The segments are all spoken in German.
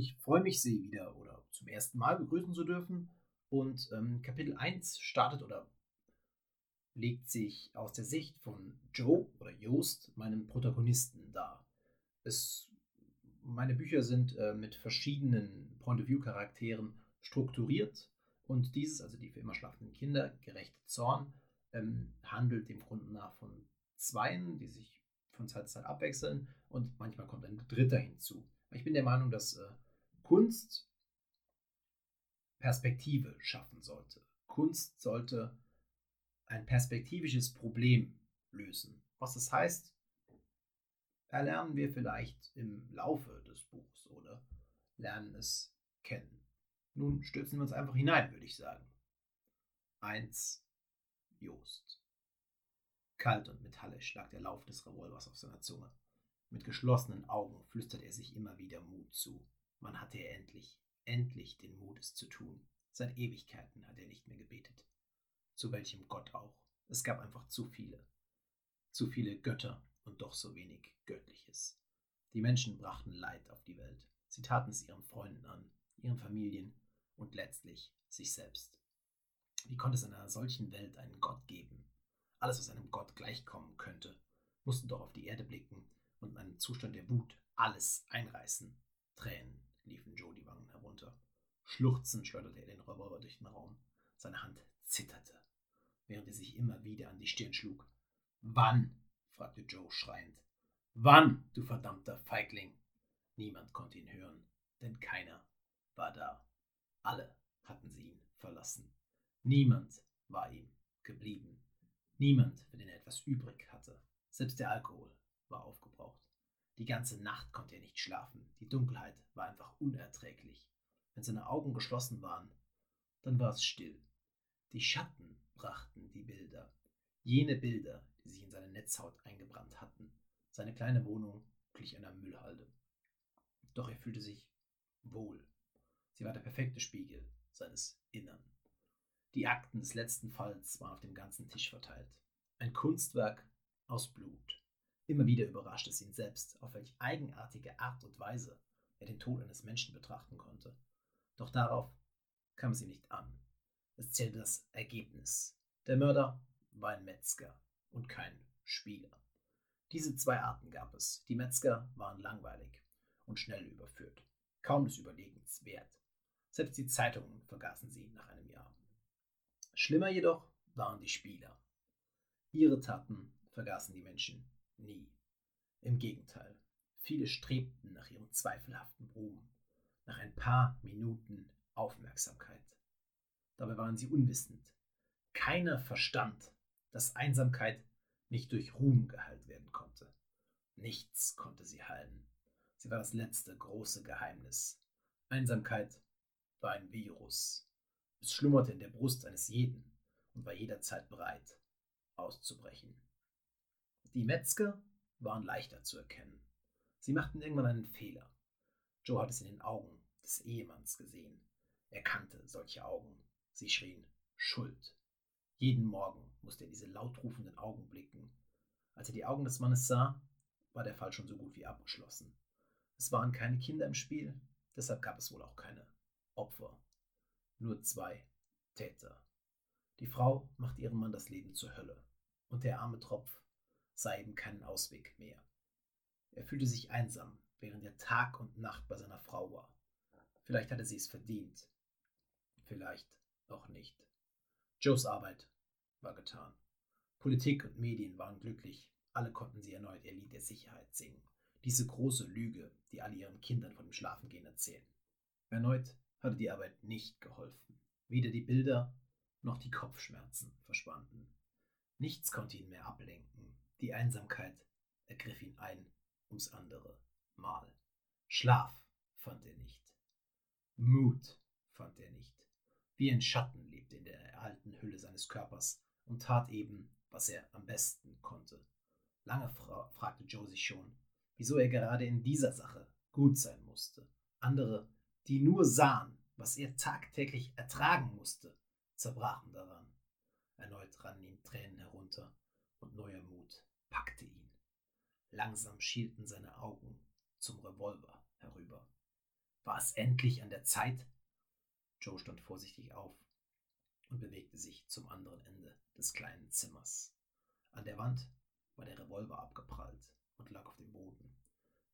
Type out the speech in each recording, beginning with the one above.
Ich freue mich, Sie wieder oder zum ersten Mal begrüßen zu dürfen. Und ähm, Kapitel 1 startet oder legt sich aus der Sicht von Joe oder Joost, meinem Protagonisten, dar. Es, meine Bücher sind äh, mit verschiedenen Point-of-View-Charakteren strukturiert und dieses, also die für immer schlafenden Kinder, gerechte Zorn, ähm, handelt dem Grunde nach von Zweien, die sich von Zeit zu Zeit abwechseln und manchmal kommt ein Dritter hinzu. Ich bin der Meinung, dass äh, Kunst Perspektive schaffen sollte. Kunst sollte ein perspektivisches Problem lösen. Was das heißt, erlernen wir vielleicht im Laufe des Buchs oder lernen es kennen. Nun stürzen wir uns einfach hinein, würde ich sagen. 1. Jost. Kalt und metallisch lag der Lauf des Revolvers auf seiner Zunge. Mit geschlossenen Augen flüsterte er sich immer wieder Mut zu. Man hatte er endlich, endlich den Mut, es zu tun. Seit Ewigkeiten hat er nicht mehr gebetet. Zu welchem Gott auch. Es gab einfach zu viele. Zu viele Götter und doch so wenig Göttliches. Die Menschen brachten Leid auf die Welt. Sie taten es ihren Freunden an, ihren Familien und letztlich sich selbst. Wie konnte es in einer solchen Welt einen Gott geben? Alles, was einem Gott gleichkommen könnte, musste doch auf die Erde blicken und in einem Zustand der Wut alles einreißen. Tränen liefen Joe die Wangen herunter. Schluchzend schleuderte er den Revolver durch den Raum. Seine Hand zitterte, während er sich immer wieder an die Stirn schlug. Wann? fragte Joe schreiend. Wann, du verdammter Feigling? Niemand konnte ihn hören, denn keiner war da. Alle hatten sie ihn verlassen. Niemand war ihm geblieben. Niemand, für den er etwas übrig hatte. Selbst der Alkohol war aufgebraucht. Die ganze Nacht konnte er nicht schlafen. Die Dunkelheit war einfach unerträglich. Wenn seine Augen geschlossen waren, dann war es still. Die Schatten brachten die Bilder. Jene Bilder, die sich in seine Netzhaut eingebrannt hatten. Seine kleine Wohnung glich einer Müllhalde. Doch er fühlte sich wohl. Sie war der perfekte Spiegel seines Innern. Die Akten des letzten Falls waren auf dem ganzen Tisch verteilt. Ein Kunstwerk aus Blut. Immer wieder überraschte es ihn selbst, auf welch eigenartige Art und Weise er den Tod eines Menschen betrachten konnte. Doch darauf kam es ihm nicht an. Es zählte das Ergebnis. Der Mörder war ein Metzger und kein Spieler. Diese zwei Arten gab es. Die Metzger waren langweilig und schnell überführt, kaum des Überlegens wert. Selbst die Zeitungen vergaßen sie nach einem Jahr. Schlimmer jedoch waren die Spieler. Ihre Taten vergaßen die Menschen nie. Im Gegenteil, viele strebten nach ihrem zweifelhaften Ruhm, nach ein paar Minuten Aufmerksamkeit. Dabei waren sie unwissend. Keiner verstand, dass Einsamkeit nicht durch Ruhm geheilt werden konnte. Nichts konnte sie heilen. Sie war das letzte große Geheimnis. Einsamkeit war ein Virus. Es schlummerte in der Brust eines jeden und war jederzeit bereit, auszubrechen. Die Metzger waren leichter zu erkennen. Sie machten irgendwann einen Fehler. Joe hatte es in den Augen des Ehemanns gesehen. Er kannte solche Augen. Sie schrien Schuld. Jeden Morgen musste er diese lautrufenden Augen blicken. Als er die Augen des Mannes sah, war der Fall schon so gut wie abgeschlossen. Es waren keine Kinder im Spiel, deshalb gab es wohl auch keine Opfer. Nur zwei Täter. Die Frau machte ihrem Mann das Leben zur Hölle. Und der arme Tropf sah eben keinen Ausweg mehr. Er fühlte sich einsam, während er Tag und Nacht bei seiner Frau war. Vielleicht hatte sie es verdient. Vielleicht auch nicht. Joes Arbeit war getan. Politik und Medien waren glücklich. Alle konnten sie erneut ihr Lied der Sicherheit singen. Diese große Lüge, die alle ihren Kindern von dem Schlafengehen erzählen. Erneut hatte die Arbeit nicht geholfen. Weder die Bilder noch die Kopfschmerzen verschwanden. Nichts konnte ihn mehr ablenken. Die Einsamkeit ergriff ihn ein ums andere Mal. Schlaf fand er nicht. Mut fand er nicht. Wie ein Schatten lebte in der erhaltenen Hülle seines Körpers und tat eben, was er am besten konnte. Lange fra fragte Joe sich schon, wieso er gerade in dieser Sache gut sein musste. Andere die nur sahen, was er tagtäglich ertragen musste, zerbrachen daran. Erneut rannen ihm Tränen herunter und neuer Mut packte ihn. Langsam schielten seine Augen zum Revolver herüber. War es endlich an der Zeit? Joe stand vorsichtig auf und bewegte sich zum anderen Ende des kleinen Zimmers. An der Wand war der Revolver abgeprallt und lag auf dem Boden,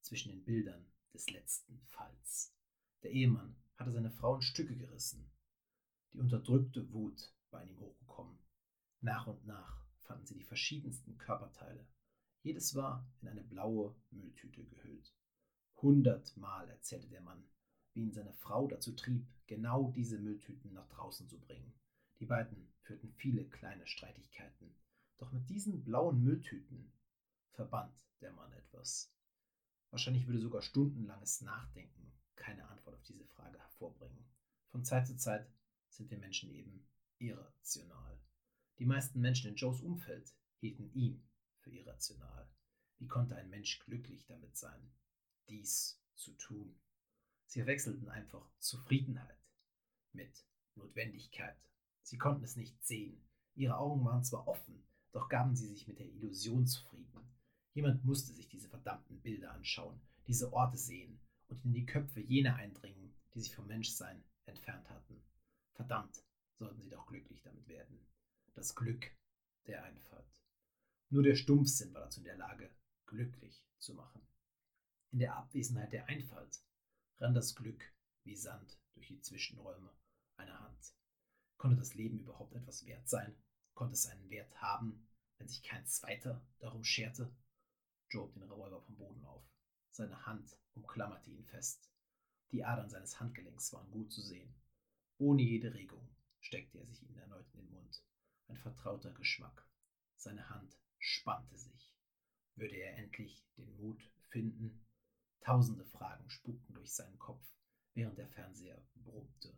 zwischen den Bildern des letzten Falls. Der Ehemann hatte seine Frau in Stücke gerissen. Die unterdrückte Wut war in ihm hochgekommen. Nach und nach fanden sie die verschiedensten Körperteile. Jedes war in eine blaue Mülltüte gehüllt. Hundertmal erzählte der Mann, wie ihn seine Frau dazu trieb, genau diese Mülltüten nach draußen zu bringen. Die beiden führten viele kleine Streitigkeiten, doch mit diesen blauen Mülltüten verband der Mann etwas. Wahrscheinlich würde sogar stundenlanges Nachdenken keine Antwort auf diese Frage hervorbringen. Von Zeit zu Zeit sind wir Menschen eben irrational. Die meisten Menschen in Joes Umfeld hielten ihn für irrational. Wie konnte ein Mensch glücklich damit sein, dies zu tun? Sie verwechselten einfach Zufriedenheit mit Notwendigkeit. Sie konnten es nicht sehen. Ihre Augen waren zwar offen, doch gaben sie sich mit der Illusion zufrieden. Jemand musste sich diese verdammten Bilder anschauen, diese Orte sehen und in die Köpfe jener eindringen, die sich vom Menschsein entfernt hatten. Verdammt, sollten sie doch glücklich damit werden. Das Glück der Einfalt. Nur der Stumpfsinn war dazu in der Lage, glücklich zu machen. In der Abwesenheit der Einfalt rann das Glück wie Sand durch die Zwischenräume einer Hand. Konnte das Leben überhaupt etwas wert sein? Konnte es einen Wert haben, wenn sich kein Zweiter darum scherte? Joe hob den Revolver vom Boden auf. Seine Hand umklammerte ihn fest. Die Adern seines Handgelenks waren gut zu sehen. Ohne jede Regung steckte er sich ihnen erneut. Ein vertrauter Geschmack. Seine Hand spannte sich. Würde er endlich den Mut finden? Tausende Fragen spukten durch seinen Kopf, während der Fernseher brummte.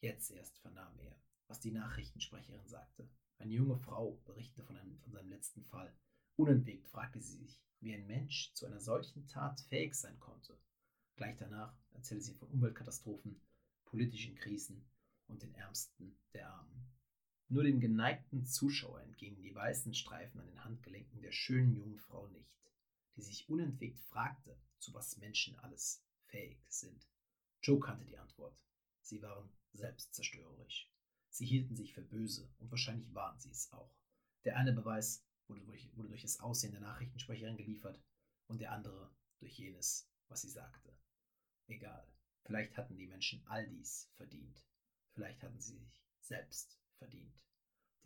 Jetzt erst vernahm er, was die Nachrichtensprecherin sagte. Eine junge Frau berichtete von, einem, von seinem letzten Fall. Unentwegt fragte sie sich, wie ein Mensch zu einer solchen Tat fähig sein konnte. Gleich danach erzählte sie von Umweltkatastrophen, politischen Krisen und den Ärmsten der Armen. Nur dem geneigten Zuschauer entgingen die weißen Streifen an den Handgelenken der schönen jungen Frau nicht, die sich unentwegt fragte, zu was Menschen alles fähig sind. Joe kannte die Antwort. Sie waren selbstzerstörerisch. Sie hielten sich für böse und wahrscheinlich waren sie es auch. Der eine Beweis wurde durch, wurde durch das Aussehen der Nachrichtensprecherin geliefert und der andere durch jenes, was sie sagte. Egal, vielleicht hatten die Menschen all dies verdient. Vielleicht hatten sie sich selbst verdient.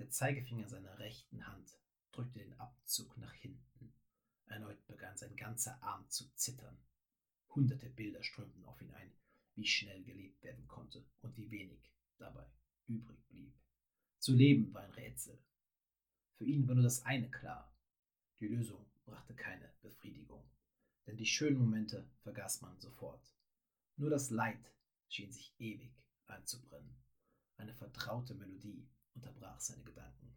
Der Zeigefinger seiner rechten Hand drückte den Abzug nach hinten. Erneut begann sein ganzer Arm zu zittern. Hunderte Bilder strömten auf ihn ein, wie schnell gelebt werden konnte und wie wenig dabei übrig blieb. Zu leben war ein Rätsel, für ihn war nur das eine klar. Die Lösung brachte keine Befriedigung, denn die schönen Momente vergaß man sofort. Nur das Leid schien sich ewig einzubrennen. Eine vertraute Melodie unterbrach seine Gedanken.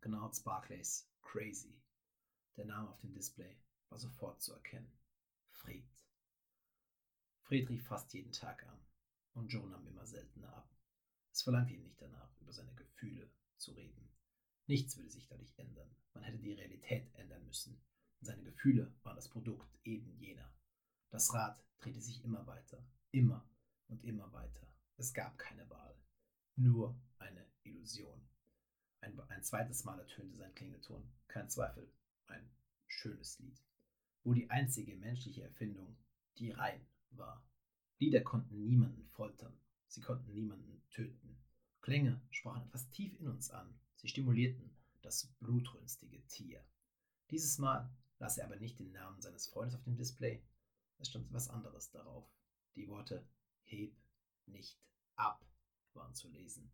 Gnards Barclays Crazy. Der Name auf dem Display war sofort zu erkennen. Fred. Fred rief fast jeden Tag an und Joe nahm immer seltener ab. Es verlangte ihn nicht danach, über seine Gefühle zu reden. Nichts würde sich dadurch ändern. Man hätte die Realität ändern müssen. Und seine Gefühle waren das Produkt eben jener. Das Rad drehte sich immer weiter, immer und immer weiter. Es gab keine Wahl, nur eine Illusion. Ein, ein zweites Mal ertönte sein Klingelton. Kein Zweifel, ein schönes Lied. Wo die einzige menschliche Erfindung die Rein war. Lieder konnten niemanden foltern, sie konnten niemanden töten. Klänge sprachen etwas tief in uns an, Sie stimulierten das blutrünstige Tier. Dieses Mal las er aber nicht den Namen seines Freundes auf dem Display. Es stand etwas anderes darauf. Die Worte Heb nicht ab waren zu lesen.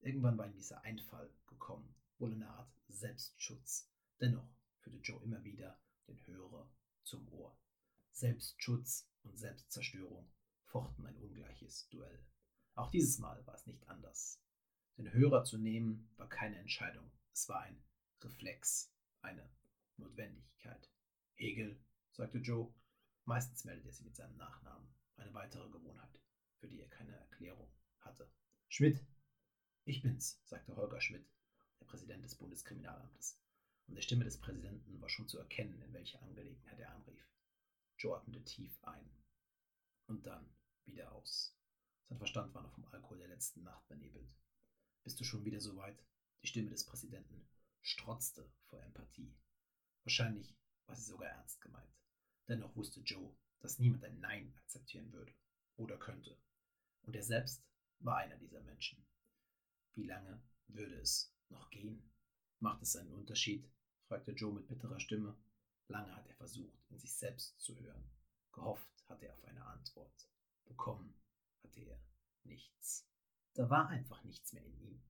Irgendwann war ihm dieser Einfall gekommen, wohl eine Art Selbstschutz. Dennoch führte Joe immer wieder den Hörer zum Ohr. Selbstschutz und Selbstzerstörung fochten ein ungleiches Duell. Auch dieses Mal war es nicht anders. Den Hörer zu nehmen war keine Entscheidung, es war ein Reflex, eine Notwendigkeit. Hegel, sagte Joe. Meistens meldet er sich mit seinem Nachnamen, eine weitere Gewohnheit, für die er keine Erklärung hatte. Schmidt. Ich bin's, sagte Holger Schmidt, der Präsident des Bundeskriminalamtes. Und der Stimme des Präsidenten war schon zu erkennen, in welcher Angelegenheit er anrief. Joe atmete tief ein. Und dann wieder aus. Sein Verstand war noch vom Alkohol der letzten Nacht benebelt. Bist du schon wieder so weit? Die Stimme des Präsidenten strotzte vor Empathie. Wahrscheinlich war sie sogar ernst gemeint. Dennoch wusste Joe, dass niemand ein Nein akzeptieren würde oder könnte. Und er selbst war einer dieser Menschen. Wie lange würde es noch gehen? Macht es einen Unterschied? fragte Joe mit bitterer Stimme. Lange hat er versucht, in sich selbst zu hören. Gehofft hatte er auf eine Antwort. Bekommen hatte er nichts. Da war einfach nichts mehr in ihm.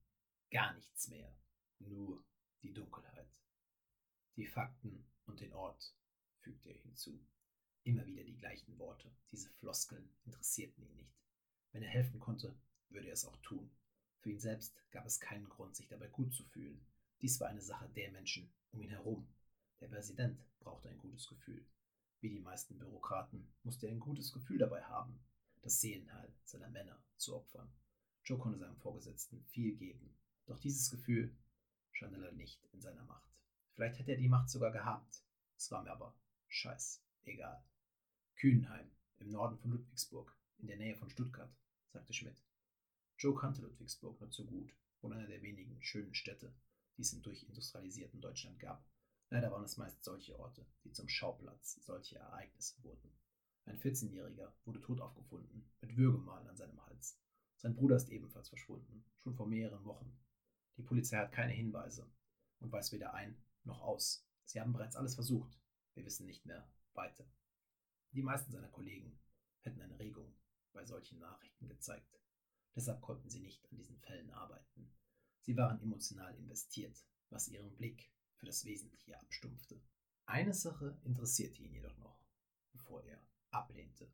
Gar nichts mehr. Nur die Dunkelheit. Die Fakten und den Ort, fügte er hinzu. Immer wieder die gleichen Worte. Diese Floskeln interessierten ihn nicht. Wenn er helfen konnte, würde er es auch tun. Für ihn selbst gab es keinen Grund, sich dabei gut zu fühlen. Dies war eine Sache der Menschen um ihn herum. Der Präsident brauchte ein gutes Gefühl. Wie die meisten Bürokraten musste er ein gutes Gefühl dabei haben, das Seelenheil seiner Männer zu opfern. Joe konnte seinem Vorgesetzten viel geben, doch dieses Gefühl stand leider nicht in seiner Macht. Vielleicht hätte er die Macht sogar gehabt. Es war mir aber scheiß egal. Kühnheim, im Norden von Ludwigsburg, in der Nähe von Stuttgart, sagte Schmidt. Joe kannte Ludwigsburg nur zu gut, wohl einer der wenigen schönen Städte, die es im durchindustrialisierten Deutschland gab. Leider waren es meist solche Orte, die zum Schauplatz solcher Ereignisse wurden. Ein 14-Jähriger wurde tot aufgefunden, mit Würgemalen an seinem Hals. Sein Bruder ist ebenfalls verschwunden, schon vor mehreren Wochen. Die Polizei hat keine Hinweise und weiß weder ein noch aus. Sie haben bereits alles versucht. Wir wissen nicht mehr weiter. Die meisten seiner Kollegen hätten eine Regung bei solchen Nachrichten gezeigt. Deshalb konnten sie nicht an diesen Fällen arbeiten. Sie waren emotional investiert, was ihren Blick für das Wesentliche abstumpfte. Eine Sache interessierte ihn jedoch noch, bevor er ablehnte.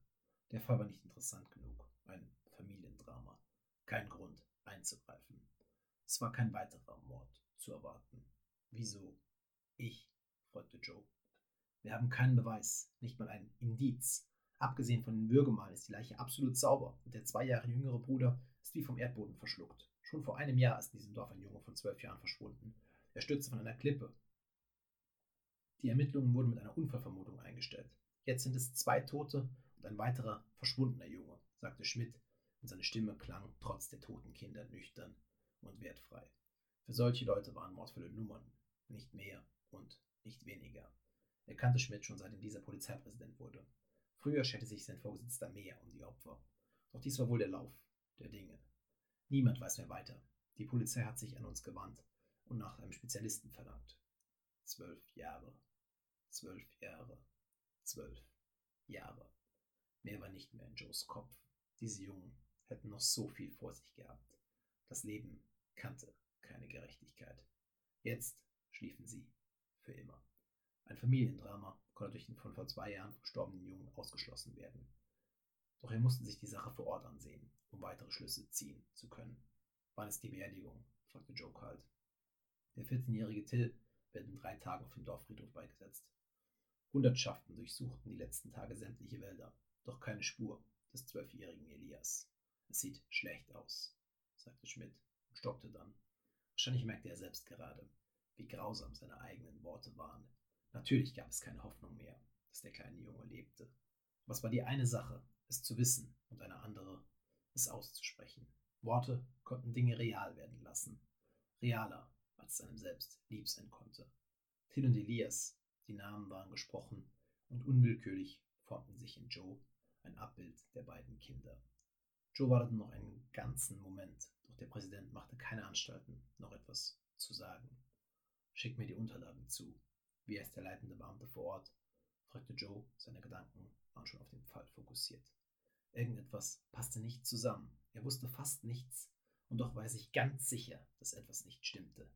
Der Fall war nicht interessant genug, ein Familiendrama. Kein Grund einzugreifen. Es war kein weiterer Mord zu erwarten. Wieso? Ich? fragte Joe. Wir haben keinen Beweis, nicht mal ein Indiz. Abgesehen von den Würgemalen ist die Leiche absolut sauber und der zwei Jahre jüngere Bruder ist wie vom Erdboden verschluckt. Schon vor einem Jahr ist in diesem Dorf ein Junge von zwölf Jahren verschwunden. Er stürzte von einer Klippe. Die Ermittlungen wurden mit einer Unfallvermutung eingestellt. Jetzt sind es zwei Tote und ein weiterer verschwundener Junge, sagte Schmidt, und seine Stimme klang trotz der toten Kinder nüchtern und wertfrei. Für solche Leute waren Mordfälle Nummern, nicht mehr und nicht weniger. Er kannte Schmidt schon seitdem dieser Polizeipräsident wurde. Früher scherte sich sein Vorgesetzter mehr um die Opfer. Doch dies war wohl der Lauf der Dinge. Niemand weiß mehr weiter. Die Polizei hat sich an uns gewandt und nach einem Spezialisten verlangt. Zwölf Jahre. Zwölf Jahre. Zwölf Jahre. Mehr war nicht mehr in Joes Kopf. Diese Jungen hätten noch so viel vor sich gehabt. Das Leben kannte keine Gerechtigkeit. Jetzt schliefen sie für immer. Ein Familiendrama konnte durch den von vor zwei Jahren verstorbenen Jungen ausgeschlossen werden. Doch er musste sich die Sache vor Ort ansehen, um weitere Schlüsse ziehen zu können. Wann ist die Beerdigung? fragte Joe kalt. Der 14-jährige Till wird in drei Tagen auf dem Dorffriedhof beigesetzt. Hundertschaften durchsuchten die letzten Tage sämtliche Wälder, doch keine Spur des zwölfjährigen Elias. Es sieht schlecht aus, sagte Schmidt und stockte dann. Wahrscheinlich merkte er selbst gerade, wie grausam seine eigenen Worte waren. Natürlich gab es keine Hoffnung mehr, dass der kleine Junge lebte. Was war die eine Sache, es zu wissen, und eine andere, es auszusprechen. Worte konnten Dinge real werden lassen. Realer, als es einem selbst lieb sein konnte. Till und Elias, die Namen waren gesprochen, und unwillkürlich formten sich in Joe ein Abbild der beiden Kinder. Joe wartete noch einen ganzen Moment, doch der Präsident machte keine Anstalten, noch etwas zu sagen. Schick mir die Unterlagen zu. Wie heißt der leitende Beamte vor Ort? fragte Joe, seine Gedanken waren schon auf den Fall fokussiert. Irgendetwas passte nicht zusammen. Er wusste fast nichts, und doch war er sich ganz sicher, dass etwas nicht stimmte.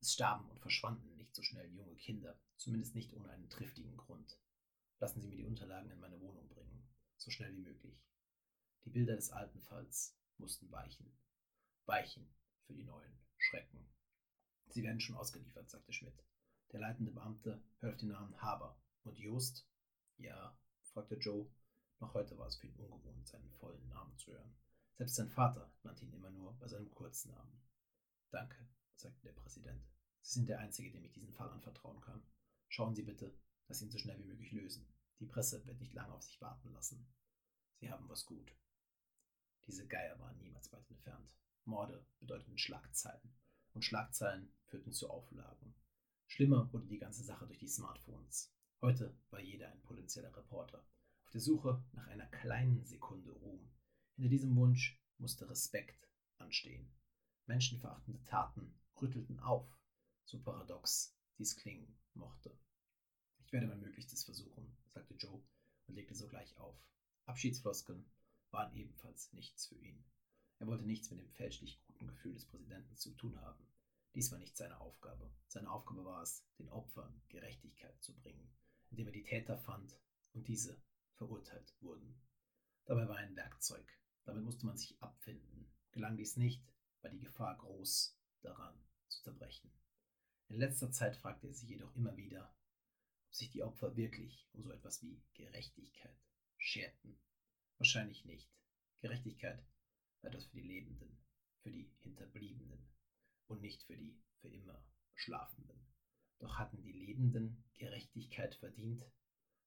Es starben und verschwanden nicht so schnell junge Kinder, zumindest nicht ohne einen triftigen Grund. Lassen Sie mir die Unterlagen in meine Wohnung bringen, so schnell wie möglich. Die Bilder des alten Falls mussten weichen. Weichen für die neuen Schrecken. Sie werden schon ausgeliefert, sagte Schmidt. Der leitende Beamte hörte den Namen Haber. Und Jost? Ja, fragte Joe. Noch heute war es für ihn ungewohnt, seinen vollen Namen zu hören. Selbst sein Vater nannte ihn immer nur bei seinem Kurznamen. Danke, sagte der Präsident. Sie sind der Einzige, dem ich diesen Fall anvertrauen kann. Schauen Sie bitte, dass Sie ihn so schnell wie möglich lösen. Die Presse wird nicht lange auf sich warten lassen. Sie haben was gut. Diese Geier waren niemals weit entfernt. Morde bedeuteten Schlagzeilen und Schlagzeilen führten zu Auflagen. Schlimmer wurde die ganze Sache durch die Smartphones. Heute war jeder ein potenzieller Reporter, auf der Suche nach einer kleinen Sekunde Ruhm. Hinter diesem Wunsch musste Respekt anstehen. Menschenverachtende Taten rüttelten auf, so paradox dies klingen mochte. Ich werde mein Möglichstes versuchen, sagte Joe und legte sogleich auf. Abschiedsfloskeln waren ebenfalls nichts für ihn. Er wollte nichts mit dem fälschlich guten Gefühl des Präsidenten zu tun haben. Dies war nicht seine Aufgabe. Seine Aufgabe war es, den Opfern Gerechtigkeit zu bringen, indem er die Täter fand und diese verurteilt wurden. Dabei war er ein Werkzeug. Damit musste man sich abfinden. Gelang dies nicht, war die Gefahr groß, daran zu zerbrechen. In letzter Zeit fragte er sich jedoch immer wieder, ob sich die Opfer wirklich um so etwas wie Gerechtigkeit scherten. Wahrscheinlich nicht. Gerechtigkeit war etwas für die Lebenden, für die Hinterbliebenen und nicht für die für immer Schlafenden. Doch hatten die Lebenden Gerechtigkeit verdient?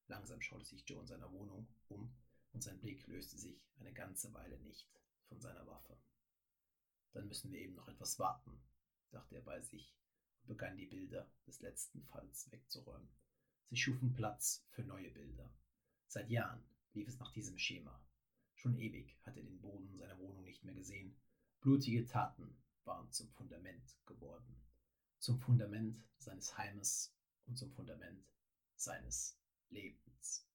Langsam schaute sich Joe in seiner Wohnung um und sein Blick löste sich eine ganze Weile nicht von seiner Waffe. Dann müssen wir eben noch etwas warten, dachte er bei sich und begann die Bilder des letzten Falls wegzuräumen. Sie schufen Platz für neue Bilder. Seit Jahren lief es nach diesem Schema. Schon ewig hatte er den Boden seiner Wohnung nicht mehr gesehen. Blutige Taten waren zum Fundament geworden. Zum Fundament seines Heimes und zum Fundament seines Lebens.